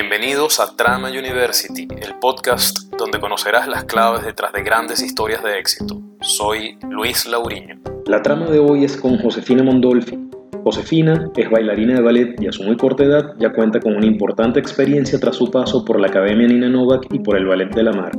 Bienvenidos a Trama University, el podcast donde conocerás las claves detrás de grandes historias de éxito. Soy Luis Lauriño. La trama de hoy es con Josefina Mondolfi. Josefina es bailarina de ballet y a su muy corta edad ya cuenta con una importante experiencia tras su paso por la Academia Nina Novak y por el Ballet de la Mar.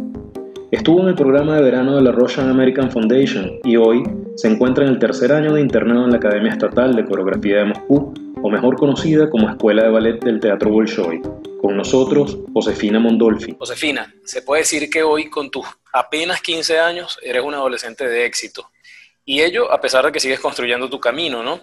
Estuvo en el programa de verano de la Russian American Foundation y hoy se encuentra en el tercer año de internado en la Academia Estatal de Coreografía de Moscú, o mejor conocida como Escuela de Ballet del Teatro Bolshoi. Con nosotros, Josefina Mondolfi. Josefina, se puede decir que hoy, con tus apenas 15 años, eres una adolescente de éxito. Y ello a pesar de que sigues construyendo tu camino, ¿no?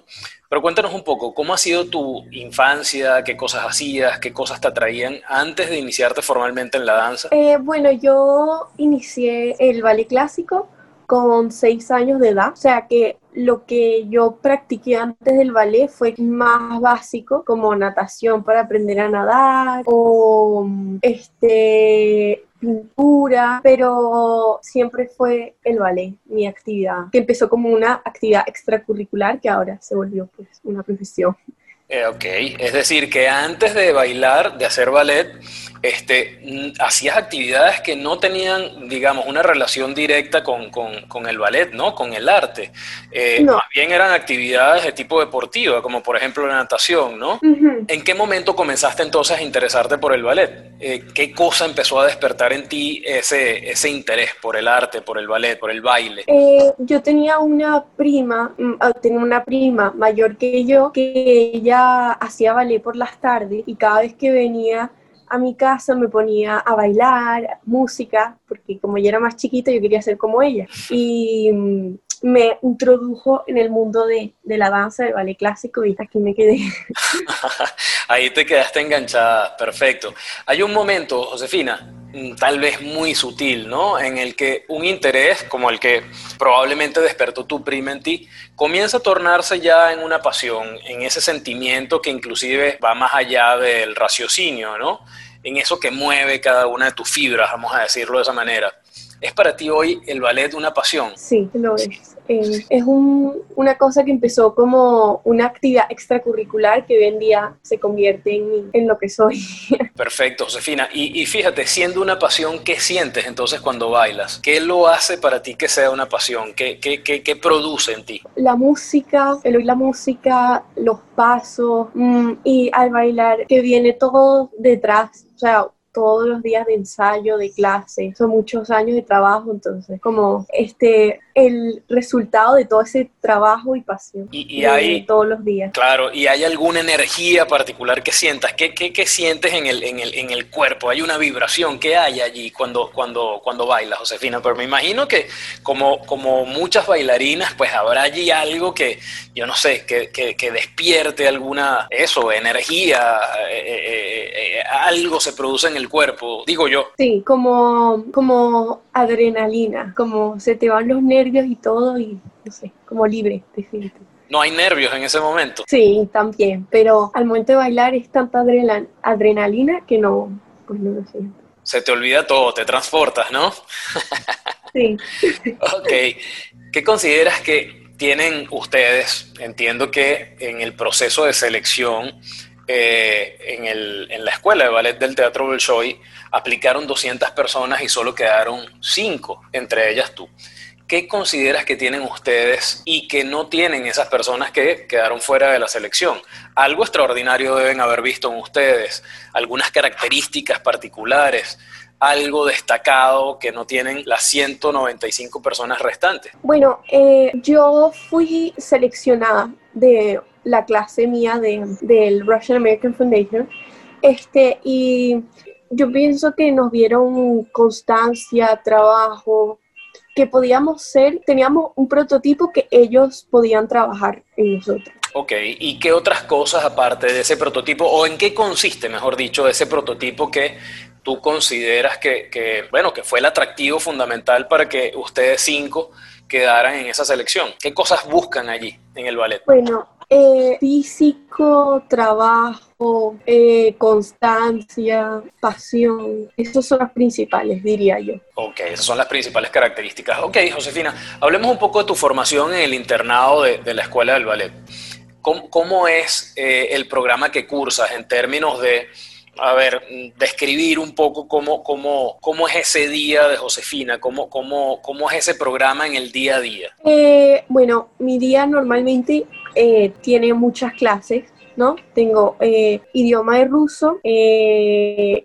Pero cuéntanos un poco, ¿cómo ha sido tu infancia? ¿Qué cosas hacías? ¿Qué cosas te atraían antes de iniciarte formalmente en la danza? Eh, bueno, yo inicié el ballet clásico con seis años de edad, o sea que lo que yo practiqué antes del ballet fue más básico, como natación para aprender a nadar o este pintura, pero siempre fue el ballet, mi actividad, que empezó como una actividad extracurricular que ahora se volvió pues una profesión. Eh, ok, es decir, que antes de bailar, de hacer ballet, este, hacías actividades que no tenían, digamos, una relación directa con, el ballet, ¿no? Con el arte. Eh, más bien eran actividades de tipo deportiva, como por ejemplo la natación, ¿no? ¿En qué momento comenzaste entonces a interesarte por el ballet? Eh, ¿Qué cosa empezó a despertar en ti ese, ese interés por el arte, por el ballet, por el baile? Eh, yo tenía una prima, mm, ah, tenía una prima mayor que yo, que ella hacía ballet por las tardes y cada vez que venía a mi casa me ponía a bailar música, porque como yo era más chiquita yo quería ser como ella. Y mm, me introdujo en el mundo de, de, la danza, del ballet clásico y aquí me quedé. Ahí te quedaste enganchada, perfecto. Hay un momento, Josefina, tal vez muy sutil, ¿no? En el que un interés como el que probablemente despertó tu prima en ti, comienza a tornarse ya en una pasión, en ese sentimiento que inclusive va más allá del raciocinio, ¿no? En eso que mueve cada una de tus fibras, vamos a decirlo de esa manera. ¿Es para ti hoy el ballet una pasión? Sí, lo es. Eh, es una cosa que empezó como una actividad extracurricular que hoy en día se convierte en, en lo que soy. Perfecto, Josefina. Y, y, fíjate, siendo una pasión, ¿qué sientes entonces cuando bailas? ¿Qué lo hace para ti que sea una pasión? ¿Qué, qué, qué, qué produce en ti? La música, el oír la música, los pasos mm, y al bailar que viene todo detrás. O sea, todos los días de ensayo, de clase, son muchos años de trabajo, entonces como este el resultado de todo ese trabajo y pasión y, hay, todos los días. Claro, y hay alguna energía particular que sientas, ¿qué, qué, qué sientes en el, en, el, en el cuerpo? ¿Hay una vibración que hay allí cuando, cuando, cuando bailas, Josefina? Pero me imagino que como, como muchas bailarinas, pues habrá allí algo que, yo no sé, que, que, despierte alguna, eso, energía, eh, eh, eh, algo se produce en el cuerpo, digo yo. Sí, como, como adrenalina, como se te van los nervios y todo y no sé, como libre, definitivamente. No hay nervios en ese momento. Sí, también, pero al momento de bailar es tanta adrenalina que no, pues no lo siento. Se te olvida todo, te transportas, ¿no? Sí. ok. ¿Qué consideras que tienen ustedes? Entiendo que en el proceso de selección eh, en, el, en, la escuela de ballet del Teatro Bolshoi aplicaron 200 personas y solo quedaron 5, entre ellas tú. ¿Qué consideras que tienen ustedes y que no tienen esas personas que quedaron fuera de la selección? Algo extraordinario deben haber visto en ustedes, algunas características particulares, algo destacado que no tienen las 195 personas restantes. Bueno, eh, yo fui seleccionada de la clase mía de, del Russian American Foundation. Este, y yo pienso que nos vieron constancia, trabajo, que podíamos ser, teníamos un prototipo que ellos podían trabajar en nosotros. Ok, ¿y qué otras cosas aparte de ese prototipo, o en qué consiste, mejor dicho, ese prototipo que tú consideras que, que bueno, que fue el atractivo fundamental para que ustedes cinco quedaran en esa selección? ¿Qué cosas buscan allí en el ballet? Bueno, eh, físico, trabajo, eh, constancia, pasión. Esos son las principales, diría yo. Ok, esas son las principales características. Ok, Josefina, hablemos un poco de tu formación en el internado de, la Escuela del Ballet. ¿Cómo, es eh, el programa que cursas en términos de a ver, describir un poco cómo, cómo, cómo es ese día de Josefina, cómo, cómo, cómo es ese programa en el día a día. Eh, bueno, mi día normalmente eh, tiene muchas clases. ¿no? Tengo eh, idioma de ruso,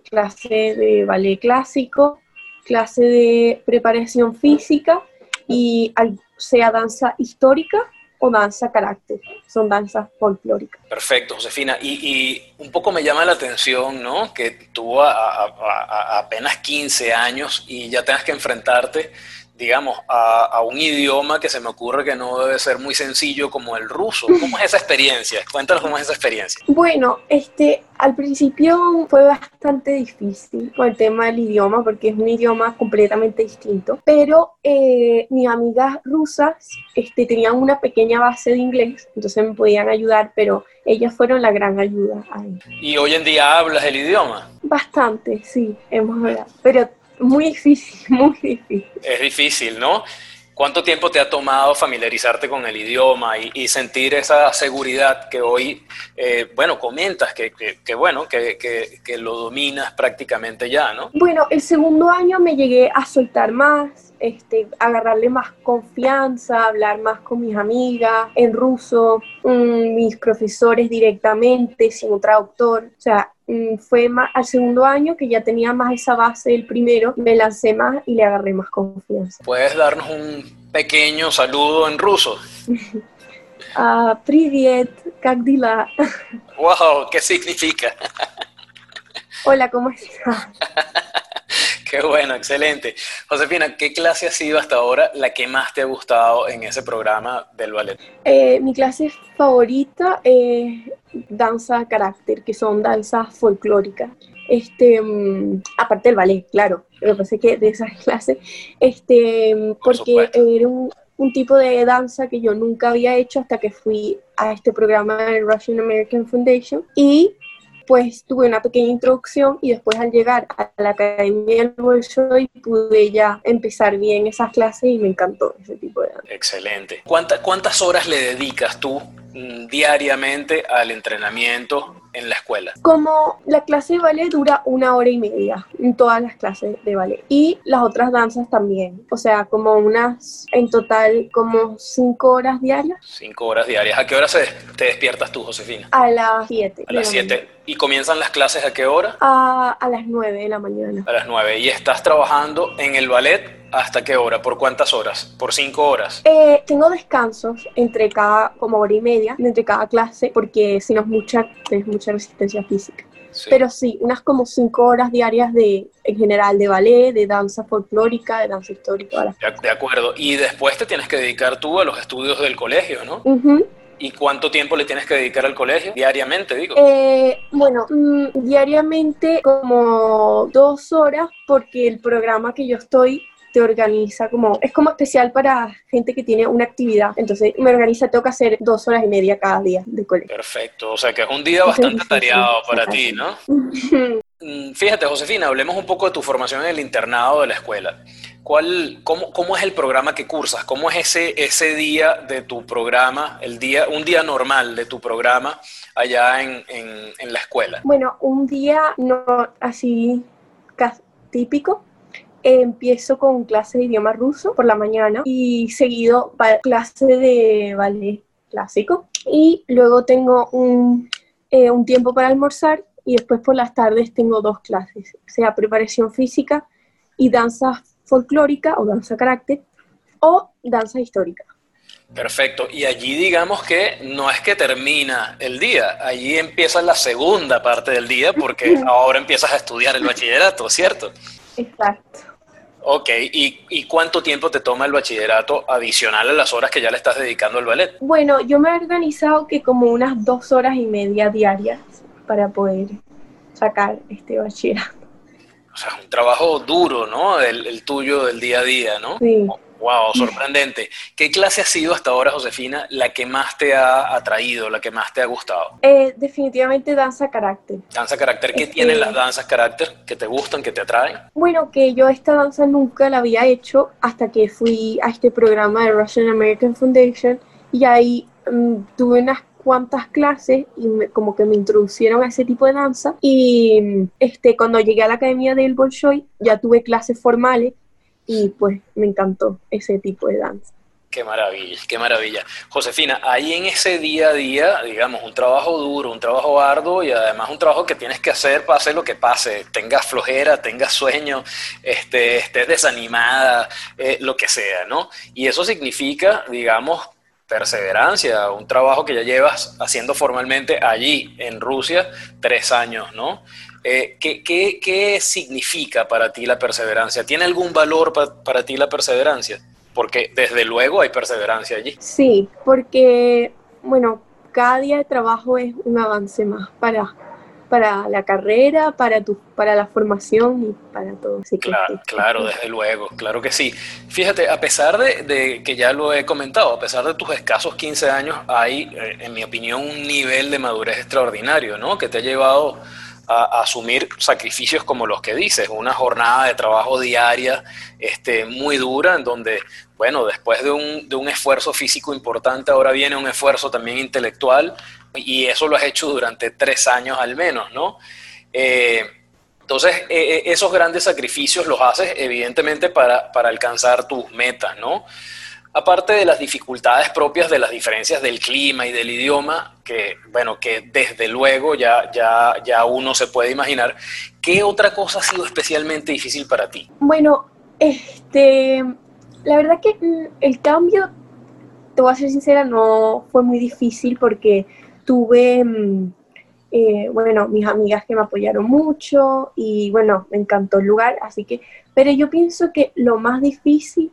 clase de ballet clásico, clase de preparación física y sea danza histórica o danza carácter, son danzas folclóricas. Perfecto, Josefina. Y, un poco me llama la atención, ¿no? Que tú a, apenas 15 años y ya tengas que enfrentarte digamos, a, un idioma que se me ocurre que no debe ser muy sencillo como el ruso. ¿Cómo es esa experiencia? Cuéntanos cómo es esa experiencia. Bueno, este, al principio fue bastante difícil con el tema del idioma porque es un idioma completamente distinto, pero eh, mis amigas rusas este, tenían una pequeña base de inglés, entonces me podían ayudar, pero ellas fueron la gran ayuda ahí. ¿Y hoy en día hablas el idioma? Bastante, sí, hemos hablado, pero muy difícil, muy difícil. Es difícil, ¿no? ¿Cuánto tiempo te ha tomado familiarizarte con el idioma y, sentir esa seguridad que hoy, eh, bueno, comentas que, que, bueno, que, que, lo dominas prácticamente ya, ¿no? Bueno, el segundo año me llegué a soltar más, este, agarrarle más confianza, hablar más con mis amigas en ruso, mm, mis profesores directamente, sin un traductor. O sea, Mm, fue más, al segundo año que ya tenía más esa base del primero, me lancé más y le agarré más confianza. ¿Puedes darnos un pequeño saludo en ruso? uh, Привет, как дела? Wow, ¿qué significa? Hola, ¿cómo estás? Qué bueno, excelente. Josefina, ¿qué clase ha sido hasta ahora la que más te ha gustado en ese programa del ballet? Eh, mi clase favorita es danza carácter, que son danzas folclóricas. Este, mm, aparte del ballet, claro, pero pensé que de esas clases, este, porque era un, un, tipo de danza que yo nunca había hecho hasta que fui a este programa del Russian American Foundation y pues tuve una pequeña introducción y después al llegar a la Academia del Bolshoi pude ya empezar bien esas clases y me encantó ese tipo de danza. Excelente. ¿Cuántas horas le dedicas tú mm, diariamente al entrenamiento en la escuela? Como la clase de ballet dura una hora y media en todas las clases de ballet y las otras danzas también, o sea, como unas, en total, como cinco horas diarias. Cinco horas diarias. ¿A qué hora se, te despiertas tú, Josefina? A las siete. A las siete. ¿Y comienzan las clases a qué hora? A, a las nueve de la mañana. A las nueve. ¿Y estás trabajando en el ballet ¿Hasta qué hora? ¿Por cuántas horas? ¿Por cinco horas? Eh, tengo descansos entre cada, como hora y media, entre cada clase, porque si no es mucha, es mucha resistencia física. Pero sí, unas como cinco horas diarias de, en general, de ballet, de danza folclórica, de danza histórica. De, acuerdo. Y después te tienes que dedicar tú a los estudios del colegio, ¿no? ¿Y cuánto tiempo le tienes que dedicar al colegio? Diariamente, digo. Eh, bueno, mm, diariamente como dos horas, porque el programa que yo estoy te organiza como, es como especial para gente que tiene una actividad. Entonces me organiza, tengo que hacer dos horas y media cada día de colegio. Perfecto, o sea que es un día bastante tareado para ti, ¿no? Mm, fíjate, Josefina, hablemos un poco de tu formación en el internado de la escuela. ¿Cuál, cómo, cómo, es el programa que cursas? ¿Cómo es ese, ese día de tu programa, el día, un día normal de tu programa allá en, en, en la escuela? Bueno, un día no así típico empiezo con clase de idioma ruso por la mañana y seguido clase de ballet clásico y luego tengo un, eh, un tiempo para almorzar y después por las tardes tengo dos clases, sea preparación física y danza folclórica o danza carácter o danza histórica. Perfecto. Y allí digamos que no es que termina el día, allí empieza la segunda parte del día porque ahora empiezas a estudiar el bachillerato, ¿cierto? Exacto. Ok, ¿Y, cuánto tiempo te toma el bachillerato adicional a las horas que ya le estás dedicando al ballet? Bueno, yo me he organizado que como unas dos horas y media diarias para poder sacar este bachillerato. O sea, un trabajo duro, ¿no? El, el tuyo del día a día, ¿no? Sí. Wow, sorprendente. ¿Qué clase ha sido hasta ahora, Josefina, la que más te ha atraído, la que más te ha gustado? Eh, definitivamente danza carácter. Danza carácter. ¿Qué tienen las danzas carácter que te gustan, que te atraen? Bueno, que yo esta danza nunca la había hecho hasta que fui a este programa de Russian American Foundation y ahí mm, tuve unas, cuantas clases y como que me introducieron a ese tipo de danza y este cuando llegué a la academia del Bolshoi ya tuve clases formales y pues me encantó ese tipo de danza. Qué maravilla, qué maravilla. Josefina, ahí en ese día a día, digamos, un trabajo duro, un trabajo arduo y además un trabajo que tienes que hacer pase lo que pase, tengas flojera, tengas sueño, este, estés desanimada, eh, lo que sea, ¿no? Y eso significa, digamos, perseverancia, un trabajo que ya llevas haciendo formalmente allí, en Rusia, tres años, ¿no? Eh, ¿qué, qué, significa para ti la perseverancia? ¿Tiene algún valor para ti la perseverancia? Porque desde luego hay perseverancia allí. Sí, porque, bueno, cada día de trabajo es un avance más para, para la carrera, para, tu, para la formación y para todo. claro, claro, desde luego, claro que sí. Fíjate, a pesar de, de, que ya lo he comentado, a pesar de tus escasos 15 años, hay, eh, en mi opinión, un nivel de madurez extraordinario, ¿no? Que te ha llevado a, asumir sacrificios como los que dices, una jornada de trabajo diaria este, muy dura, en donde, bueno, después de un, de un esfuerzo físico importante, ahora viene un esfuerzo también intelectual, y eso lo has hecho durante tres años al menos, ¿no? Eh, entonces, eh, eh, esos grandes sacrificios los haces evidentemente para, para alcanzar tus metas, ¿no? Aparte de las dificultades propias de las diferencias del clima y del idioma, que bueno, que desde luego ya, ya, ya uno se puede imaginar, ¿qué otra cosa ha sido especialmente difícil para ti? Bueno, este, la verdad que mm, el cambio, te voy a ser sincera, no fue muy difícil porque tuve, mm, eh, bueno, mis amigas que me apoyaron mucho y bueno, me encantó el lugar, así que, pero yo pienso que lo más difícil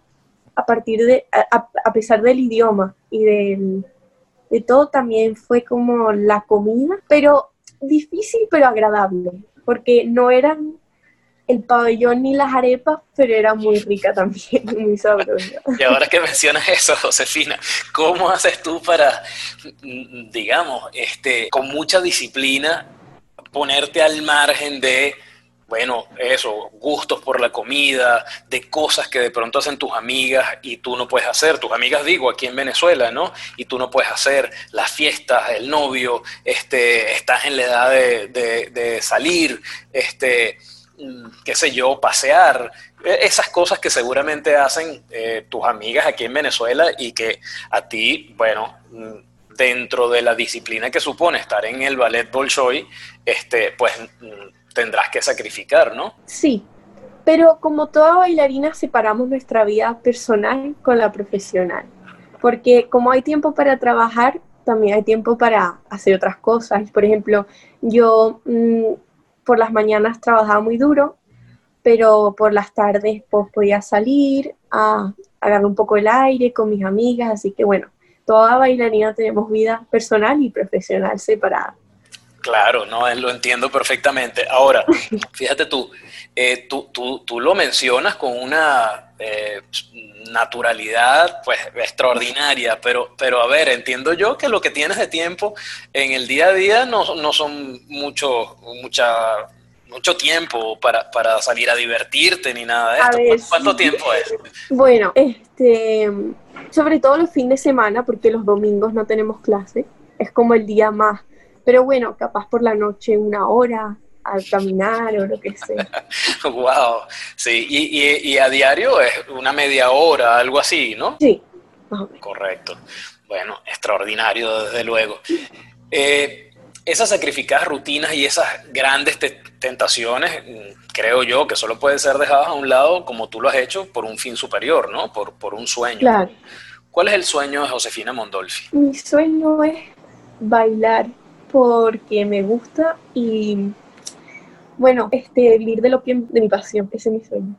a partir de, a, pesar del idioma y del, de todo, también fue como la comida, pero difícil pero agradable, porque no eran el pabellón ni las arepas, pero era muy rica también, muy sabrosa. Y ahora que mencionas eso, Josefina, ¿cómo haces tú para, digamos, este, con mucha disciplina, ponerte al margen de bueno, eso, gustos por la comida, de cosas que de pronto hacen tus amigas y tú no puedes hacer. Tus amigas, digo, aquí en Venezuela, ¿no? Y tú no puedes hacer las fiestas, el novio, este, estás en la edad de, salir, este, qué sé yo, pasear. E, esas cosas que seguramente hacen eh, tus amigas aquí en Venezuela y que a ti, bueno, mm, dentro de la disciplina que supone estar en el ballet Bolshoi, este, pues mm, tendrás que sacrificar, ¿no? Sí, pero como toda bailarina separamos nuestra vida personal con la profesional, porque como hay tiempo para trabajar, también hay tiempo para hacer otras cosas. Por ejemplo, yo mm, por las mañanas trabajaba muy duro, pero por las tardes pues, podía salir a agarrar un poco el aire con mis amigas, así que bueno, toda bailarina tenemos vida personal y profesional separada. Claro, no, lo entiendo perfectamente. Ahora, fíjate tú, eh, tú, tú, tú, lo mencionas con una eh, naturalidad pues extraordinaria, pero, pero a ver, entiendo yo que lo que tienes de tiempo en el día a día no, no son mucho, mucha, mucho tiempo para, para, salir a divertirte ni nada de esto. ¿Cuánto, tiempo es? Bueno, este, sobre todo los fines de semana, porque los domingos no tenemos clase, es como el día más pero bueno, capaz por la noche una hora al caminar o lo que sea. wow, sí, y, a diario es una media hora, algo así, ¿no? Sí. Correcto. Bueno, extraordinario, desde luego. Eh, esas sacrificadas rutinas y esas grandes tentaciones, mm, creo yo que solo pueden ser dejadas a un lado, como tú lo has hecho, por un fin superior, ¿no? Por, por un sueño. Claro. ¿Cuál es el sueño de Josefina Mondolfi? Mi sueño es bailar porque me gusta y bueno, este, vivir de lo que de mi pasión, ese es mi sueño.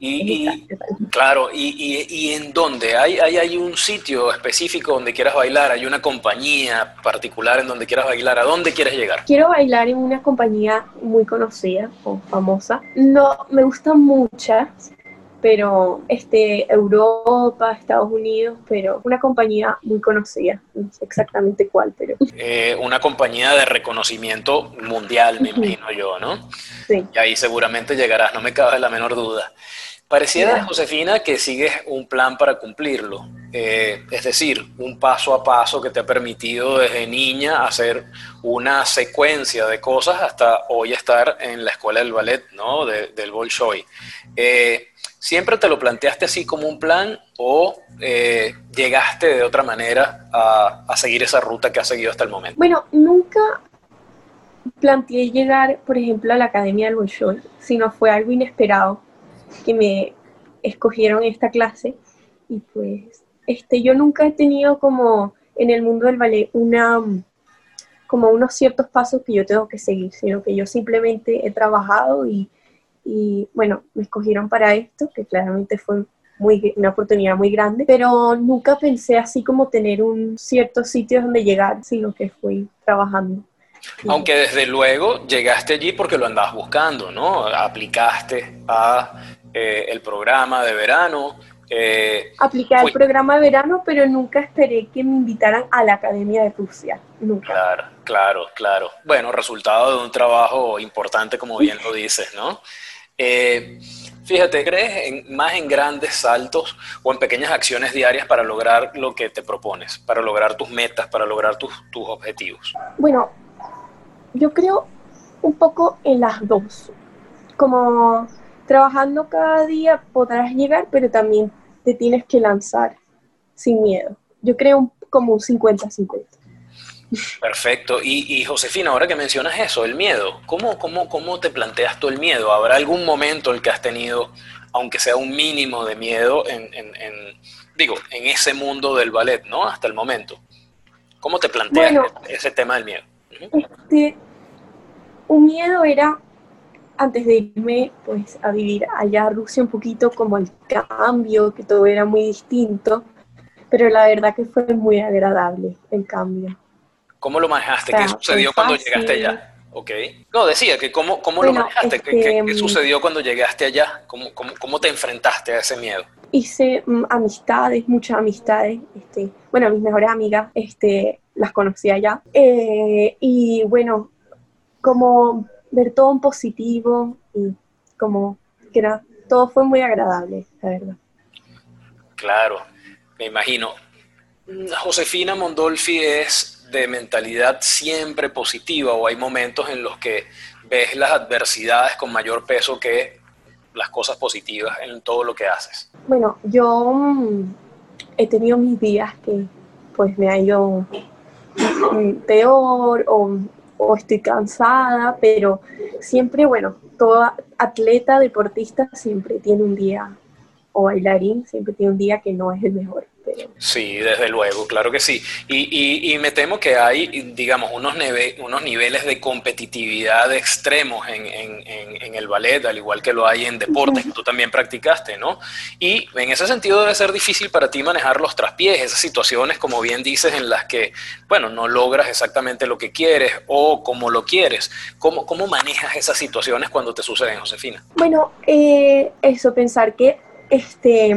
Y, claro, y, y, en dónde? ¿Hay, ¿Hay, ¿Hay un sitio específico donde quieras bailar? ¿Hay una compañía particular en donde quieras bailar? ¿A dónde quieres llegar? Quiero bailar en una compañía muy conocida o famosa. No, me gustan muchas, pero este, Europa, Estados Unidos, pero una compañía muy conocida, no sé exactamente cuál, pero... Eh, una compañía de reconocimiento mundial, me imagino yo, ¿no? Sí. Y ahí seguramente llegarás, no me cabe la menor duda. Pareciera, Josefina, que sigues un plan para cumplirlo. eh, es decir, un paso a paso que te ha permitido desde niña hacer una secuencia de cosas hasta hoy estar en la escuela del ballet, ¿no? del Bolshoi. Eh, ¿Siempre te lo planteaste así como un plan o eh, llegaste de otra manera a, a, seguir esa ruta que has seguido hasta el momento? Bueno, nunca planteé llegar, por ejemplo, a la Academia del Bolshoi, sino fue algo inesperado que me escogieron esta clase y pues este, yo nunca he tenido como en el mundo del ballet una como unos ciertos pasos que yo tengo que seguir, sino que yo simplemente he trabajado y, y bueno, me escogieron para esto, que claramente fue muy, una oportunidad muy grande, pero nunca pensé así como tener un cierto sitio donde llegar, sino que fui trabajando. Aunque desde luego llegaste allí porque lo andabas buscando, ¿no? Aplicaste a eh, el programa de verano, eh, Apliqué al programa de verano, pero nunca esperé que me invitaran a la Academia de Rusia. Nunca. Claro, claro, claro. Bueno, resultado de un trabajo importante, como bien lo dices, ¿no? Eh, fíjate, ¿crees en, más en grandes saltos o en pequeñas acciones diarias para lograr lo que te propones, para lograr tus metas, para lograr tus, tus objetivos? Bueno, yo creo un poco en las dos. Como trabajando cada día podrás llegar, pero también te tienes que lanzar sin miedo. Yo creo como un 50-50. Perfecto. Y, Josefina, ahora que mencionas eso, el miedo, ¿cómo, cómo, ¿cómo te planteas tú el miedo? ¿Habrá algún momento en el que has tenido, aunque sea un mínimo de miedo, en, digo, en ese mundo del ballet, ¿no? Hasta el momento. ¿Cómo te planteas ese tema del miedo? este, un miedo era antes de irme pues a vivir allá a Rusia un poquito como el cambio, que todo era muy distinto, pero la verdad que fue muy agradable el cambio. ¿Cómo lo manejaste? ¿Qué sucedió cuando llegaste allá? Ok. No, decía que cómo, cómo lo manejaste, ¿Qué, ¿Qué, mm, sucedió cuando llegaste allá? ¿Cómo, cómo, cómo te enfrentaste a ese miedo? Hice mm, amistades, muchas amistades. Este, bueno, mis mejores amigas este, las conocí allá. Eh, y bueno, como ver todo en positivo y como que era, todo fue muy agradable, la verdad. Claro, me imagino. Josefina Mondolfi es de mentalidad siempre positiva o hay momentos en los que ves las adversidades con mayor peso que las cosas positivas en todo lo que haces? Bueno, yo mm, he tenido mis días que pues me ha ido mm, peor o o estoy cansada, pero siempre, bueno, todo atleta, deportista siempre tiene un día, o bailarín siempre tiene un día que no es el mejor. Sí, desde luego, claro que sí. Y, y, me temo que hay, digamos, unos, unos niveles de competitividad extremos en, en, en, el ballet, al igual que lo hay en deportes, que tú también practicaste, ¿no? Y en ese sentido debe ser difícil para ti manejar los traspiés, esas situaciones, como bien dices, en las que, bueno, no logras exactamente lo que quieres o como lo quieres. ¿Cómo, cómo manejas esas situaciones cuando te suceden, Josefina? Bueno, eh, eso, pensar que este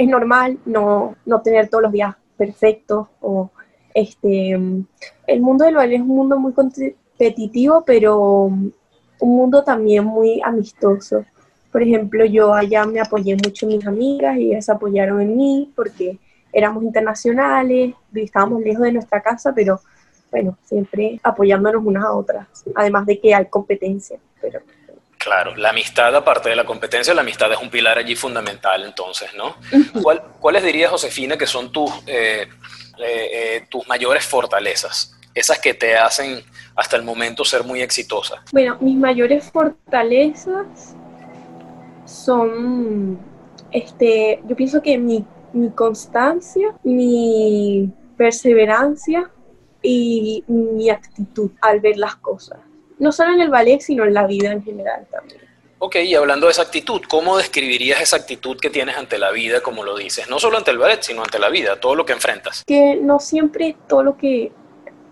es normal no, no tener todos los días perfectos o este el mundo del baile es un mundo muy competitivo pero un mundo también muy amistoso. Por ejemplo yo allá me apoyé mucho en mis amigas y ellas apoyaron en mí porque éramos internacionales estábamos lejos de nuestra casa pero bueno siempre apoyándonos unas a otras además de que hay competencia pero Claro, la amistad, aparte de la competencia, la amistad es un pilar allí fundamental, entonces, ¿no? ¿Cuáles dirías, Josefina, que son tus, eh, eh, eh, tus mayores fortalezas? Esas que te hacen hasta el momento ser muy exitosa. Bueno, mis mayores fortalezas son, este, yo pienso que mi, mi constancia, mi perseverancia y mi actitud al ver las cosas no solo en el ballet, sino en la vida en general también. Ok, y hablando de esa actitud, ¿cómo describirías esa actitud que tienes ante la vida, como lo dices? No solo ante el ballet, sino ante la vida, todo lo que enfrentas. Que no siempre todo lo que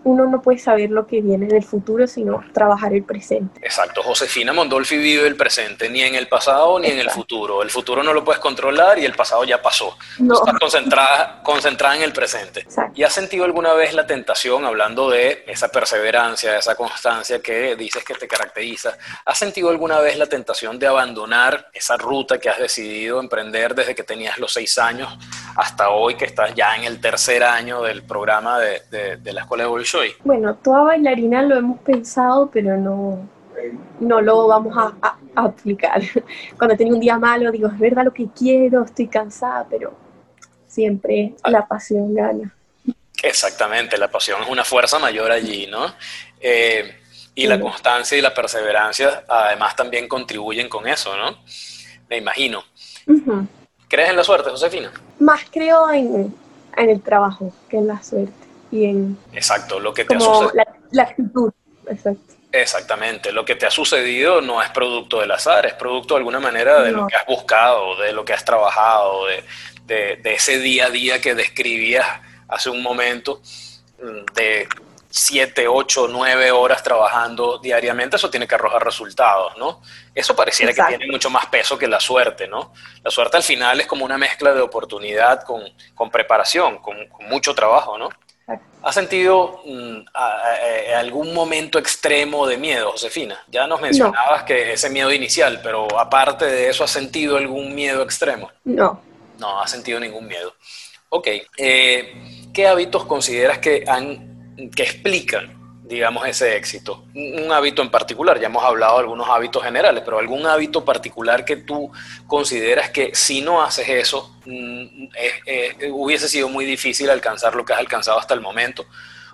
uno no puede saber lo que viene en el futuro, sino trabajar el presente. Exacto, Josefina Mondolfi vive el presente, ni en el pasado ni en el futuro. El futuro no lo puedes controlar y el pasado ya pasó. No. Estás concentrada, concentrada en el presente. Exacto. ¿Y has sentido alguna vez la tentación, hablando de esa perseverancia, esa constancia que dices que te caracteriza, ¿has sentido alguna vez la tentación de abandonar esa ruta que has decidido emprender desde que tenías los seis años hasta hoy que estás ya en el tercer año del programa de, de la Escuela de Bueno, toda bailarina lo hemos pensado, pero no, no lo vamos a, aplicar. Cuando tengo un día malo, digo, es verdad lo que quiero, estoy cansada, pero siempre ah. la pasión gana. Exactamente, la pasión es una fuerza mayor allí, ¿no? Eh, y la constancia y la perseverancia además también contribuyen con eso, ¿no? Me imagino. ¿Crees en la suerte, Josefina? Más creo en, en el trabajo que en la suerte. Y en, Exacto, lo que te ha sucedido. La, la actitud, exacto. Exactamente, lo que te ha sucedido no es producto del azar, es producto de alguna manera de lo que has buscado, de lo que has trabajado, de, de, ese día a día que describías hace un momento, mm, de siete, ocho, nueve horas trabajando diariamente, eso tiene que arrojar resultados, ¿no? Eso pareciera que tiene mucho más peso que la suerte, ¿no? La suerte al final es como una mezcla de oportunidad con, con preparación, con, con mucho trabajo, ¿no? ¿Has sentido mm, algún momento extremo de miedo, Josefina? Ya nos mencionabas que ese miedo inicial, pero aparte de eso, ¿has sentido algún miedo extremo? No. No, has sentido ningún miedo. Ok. Eh, ¿Qué hábitos consideras que, han, que explican digamos, ese éxito? Un hábito en particular, ya hemos hablado de algunos hábitos generales, pero algún hábito particular que tú consideras que si no haces eso, mm, hubiese sido muy difícil alcanzar lo que has alcanzado hasta el momento,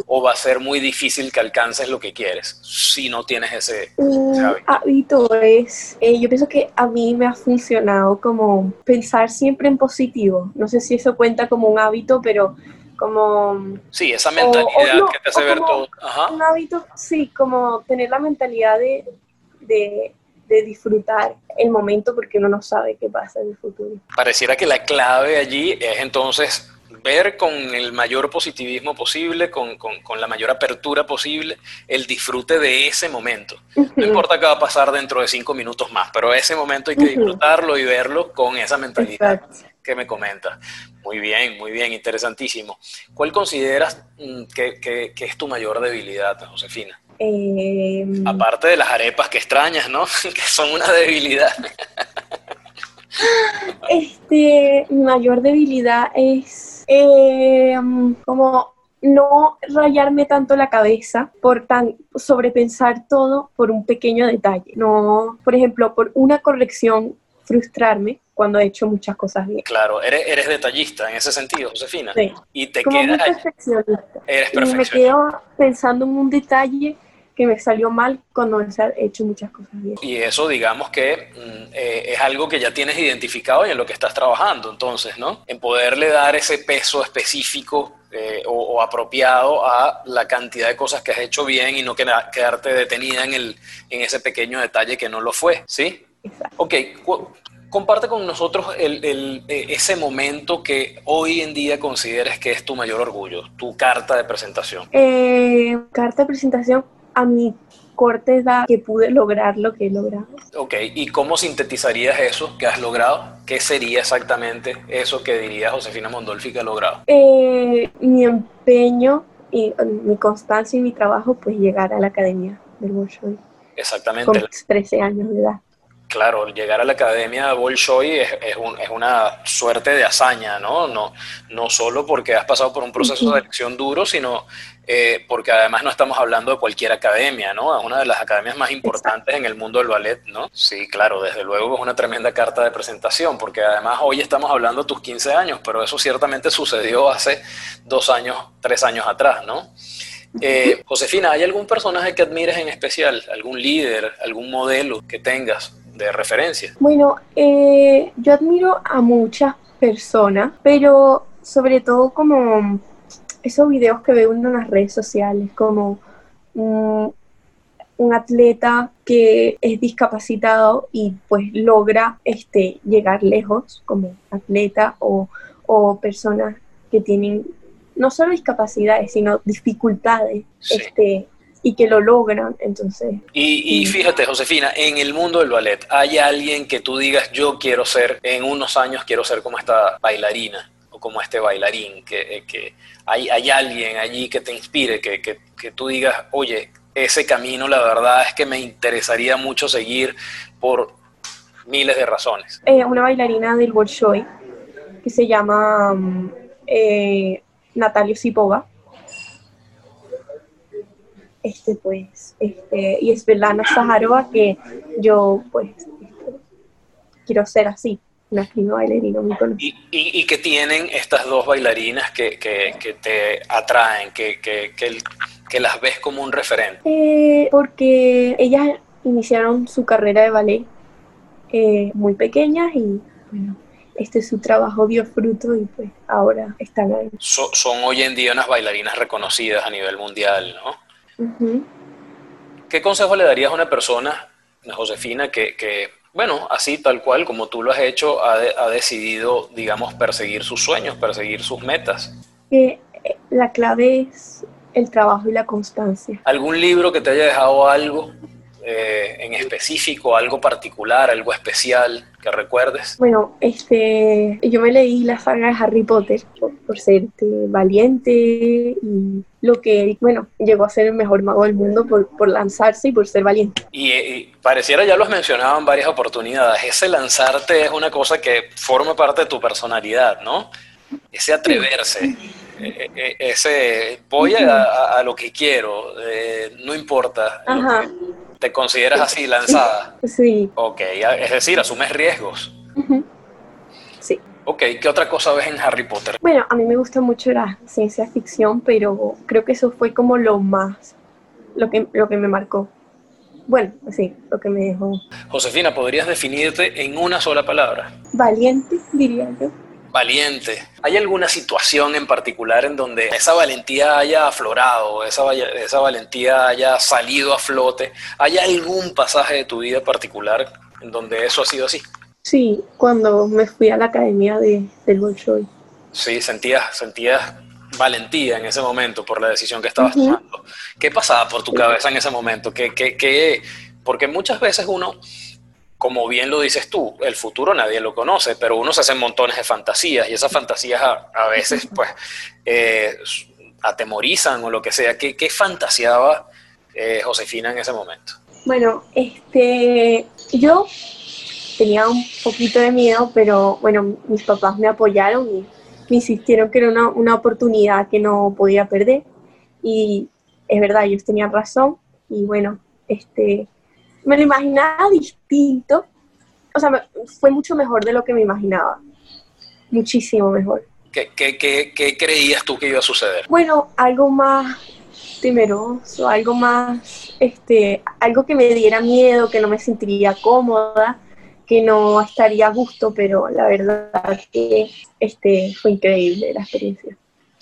o va a ser muy difícil que alcances lo que quieres si no tienes ese, hábito. hábito es, eh, yo pienso que a mí me ha funcionado como pensar siempre en positivo. No sé si eso cuenta como un hábito, pero como... Sí, esa mentalidad que te hace ver todo. Un hábito, sí, como tener la mentalidad de, de, de, disfrutar el momento porque uno no sabe qué pasa en el futuro. Pareciera que la clave allí es entonces ver con el mayor positivismo posible, con, con, con, la mayor apertura posible, el disfrute de ese momento. No importa qué va a pasar dentro de cinco minutos más, pero ese momento hay que disfrutarlo y verlo con esa mentalidad que me comentas. Muy bien, muy bien, interesantísimo. ¿Cuál consideras mm, que, es tu mayor debilidad, Josefina? Em, Aparte de las arepas que extrañas, ¿no? que son una debilidad. este, mi mayor debilidad es em, como no rayarme tanto la cabeza por tan sobrepensar todo por un pequeño detalle. No, por ejemplo, por una corrección frustrarme cuando he hecho muchas cosas bien. Claro, eres, eres detallista en ese sentido, Josefina. Sí. Y te Como quedas. perfeccionista. Eres Y me quedo pensando en un detalle que me salió mal cuando he hecho muchas cosas bien. Y eso, digamos que mm, eh, es algo que ya tienes identificado y en lo que estás trabajando, entonces, ¿no? En poderle dar ese peso específico eh, o, o, apropiado a la cantidad de cosas que has hecho bien y no quedarte detenida en, el, en ese pequeño detalle que no lo fue, ¿sí? Exacto. Ok, comparte con nosotros el, el, eh, ese momento que hoy en día consideres que es tu mayor orgullo, tu carta de presentación. Eh, carta de presentación a mi corta edad que pude lograr lo que he logrado. Ok, ¿y cómo sintetizarías eso que has logrado? ¿Qué sería exactamente eso que diría Josefina Mondolfi que ha logrado? Eh, mi empeño y mi constancia y mi trabajo, pues llegar a la academia del Bolshoi. Exactamente. Con 13 años de edad claro, llegar a la Academia Bolshoi es, es, un, es, una suerte de hazaña, ¿no? ¿no? No solo porque has pasado por un proceso de elección duro, sino eh, porque además no estamos hablando de cualquier academia, ¿no? Es una de las academias más importantes en el mundo del ballet, ¿no? Sí, claro, desde luego es una tremenda carta de presentación, porque además hoy estamos hablando de tus 15 años, pero eso ciertamente sucedió hace dos años, tres años atrás, ¿no? Eh, Josefina, ¿hay algún personaje que admires en especial? ¿Algún líder, algún modelo que tengas? De referencia? Bueno, eh, yo admiro a muchas personas, pero sobre todo como esos videos que veo uno en las redes sociales, como um, un atleta que es discapacitado y pues logra este, llegar lejos como atleta o, o personas que tienen no solo discapacidades, sino dificultades, este, y que lo logran, entonces. Y, y, fíjate, Josefina, en el mundo del ballet, ¿hay alguien que tú digas, yo quiero ser, en unos años quiero ser como esta bailarina? o como este bailarín, que, que hay, hay, alguien allí que te inspire, que, que, que tú digas, oye, ese camino la verdad es que me interesaría mucho seguir por miles de razones. Eh, una bailarina del Bolshoi que se llama um, eh, Natalia Sipova. Este, pues, este, y es Belana Sajarova que yo, pues, este, quiero ser así, una bailarina muy conocida. ¿Y, y, y que tienen estas dos bailarinas que, que, que te atraen, que, que, que, las ves como un referente? Eh, porque ellas iniciaron su carrera de ballet eh, muy pequeñas y, bueno, este su trabajo dio fruto y pues ahora están ahí. So, son hoy en día unas bailarinas reconocidas a nivel mundial, ¿no? Uh -huh. ¿Qué consejo le darías a una persona, Josefina, que, que, bueno, así tal cual como tú lo has hecho, ha, de, ha decidido, digamos, perseguir sus sueños, perseguir sus metas? Eh, la clave es el trabajo y la constancia. ¿Algún libro que te haya dejado algo eh, en específico, algo particular, algo especial que recuerdes? Bueno, este, yo me leí la saga de Harry Potter por, por ser este, valiente y lo que, bueno, llegó a ser el mejor mago del mundo por, por lanzarse y por ser valiente. Y, y, pareciera, ya lo has mencionado en varias oportunidades, ese lanzarte es una cosa que forma parte de tu personalidad, ¿no? Ese atreverse. Sí. Ese voy a, a, lo que quiero, eh, no importa. Ajá. Lo que, ¿Te consideras así, lanzada? Sí. Ok, es decir, asumes riesgos. Uh -huh. Sí. Ok, ¿qué otra cosa ves en Harry Potter? Bueno, a mí me gusta mucho la ciencia ficción, pero creo que eso fue como lo más, lo que, lo que me marcó. Bueno, sí, lo que me dejó. Josefina, ¿podrías definirte en una sola palabra? Valiente, diría yo valiente. ¿Hay alguna situación en particular en donde esa valentía haya aflorado, esa, esa valentía haya salido a flote? ¿Hay algún pasaje de tu vida particular en donde eso ha sido así? Sí, cuando me fui a la academia de, del Bolshoi. Sí, sentías, sentías valentía en ese momento por la decisión que estabas uh -huh. tomando. ¿Qué pasaba por tu cabeza en ese momento? ¿Qué, qué, qué? Porque muchas veces uno como bien lo dices tú, el futuro nadie lo conoce, pero uno se hace montones de fantasías y esas fantasías a, a veces pues eh, atemorizan o lo que sea. ¿Qué, qué fantaseaba eh, Josefina en ese momento? Bueno, este, yo tenía un poquito de miedo, pero bueno, mis papás me apoyaron y me insistieron que era una, una oportunidad que no podía perder y es verdad, ellos tenían razón y bueno, este, me lo imaginaba distinto. O sea, me, fue mucho mejor de lo que me imaginaba. Muchísimo mejor. ¿Qué, qué, qué, qué creías tú que iba a suceder? Bueno, algo más temeroso, algo más, este, algo que me diera miedo, que no me sentiría cómoda, que no estaría a gusto, pero la verdad que este, fue increíble la experiencia.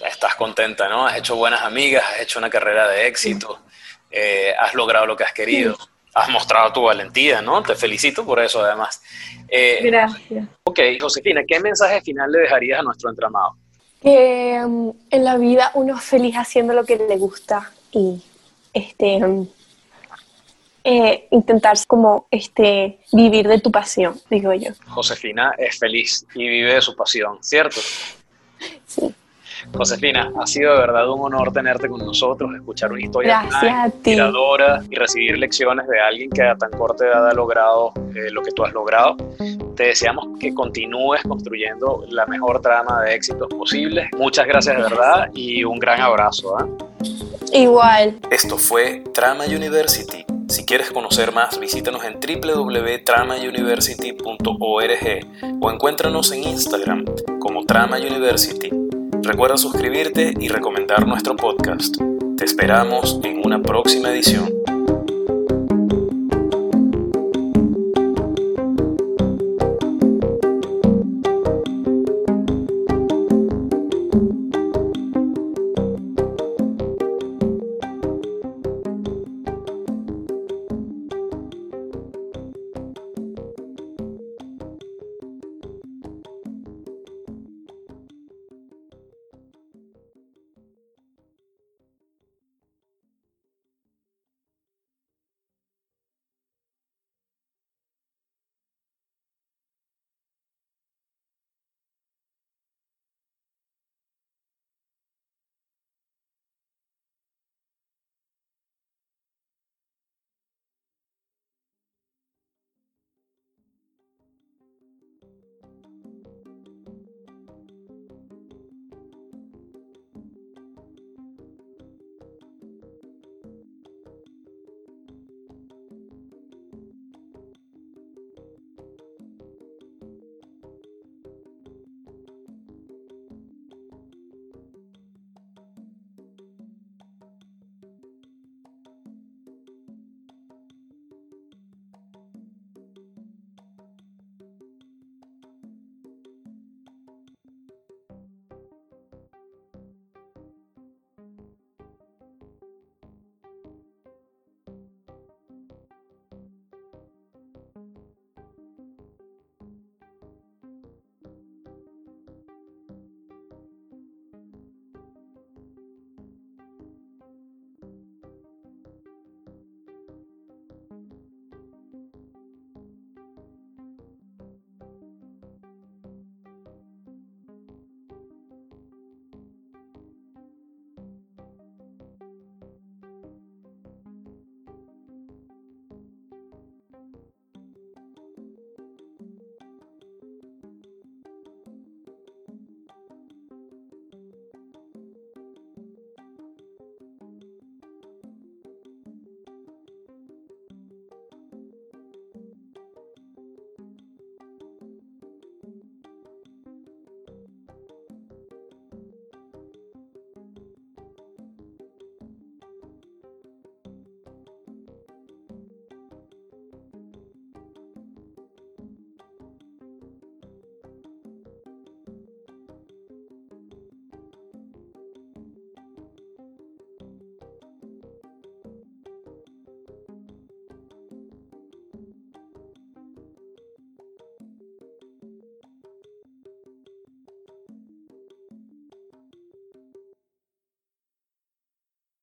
Estás contenta, ¿no? Has hecho buenas amigas, has hecho una carrera de éxito, sí. eh, has logrado lo que has querido. Sí has mostrado tu valentía, ¿no? Te felicito por eso, además. Eh, Gracias. Ok, Josefina, ¿qué mensaje final le dejarías a nuestro entramado? Que um, en la vida uno es feliz haciendo lo que le gusta y este um, eh, intentar como este vivir de tu pasión, digo yo. Josefina es feliz y vive de su pasión, ¿cierto? Sí. Josefina, ha sido de verdad un honor tenerte con nosotros, escuchar una historia tan inspiradora y recibir lecciones de alguien que a tan corta edad ha logrado eh, lo que tú has logrado. Te deseamos que continúes construyendo la mejor trama de éxitos posibles. Muchas gracias de verdad y un gran abrazo. ¿eh? Igual. Esto fue Trama University. Si quieres conocer más, visítanos en www.tramauniversity.org o encuéntranos en Instagram como Trama University. Recuerda suscribirte y recomendar nuestro podcast. Te esperamos en una próxima edición.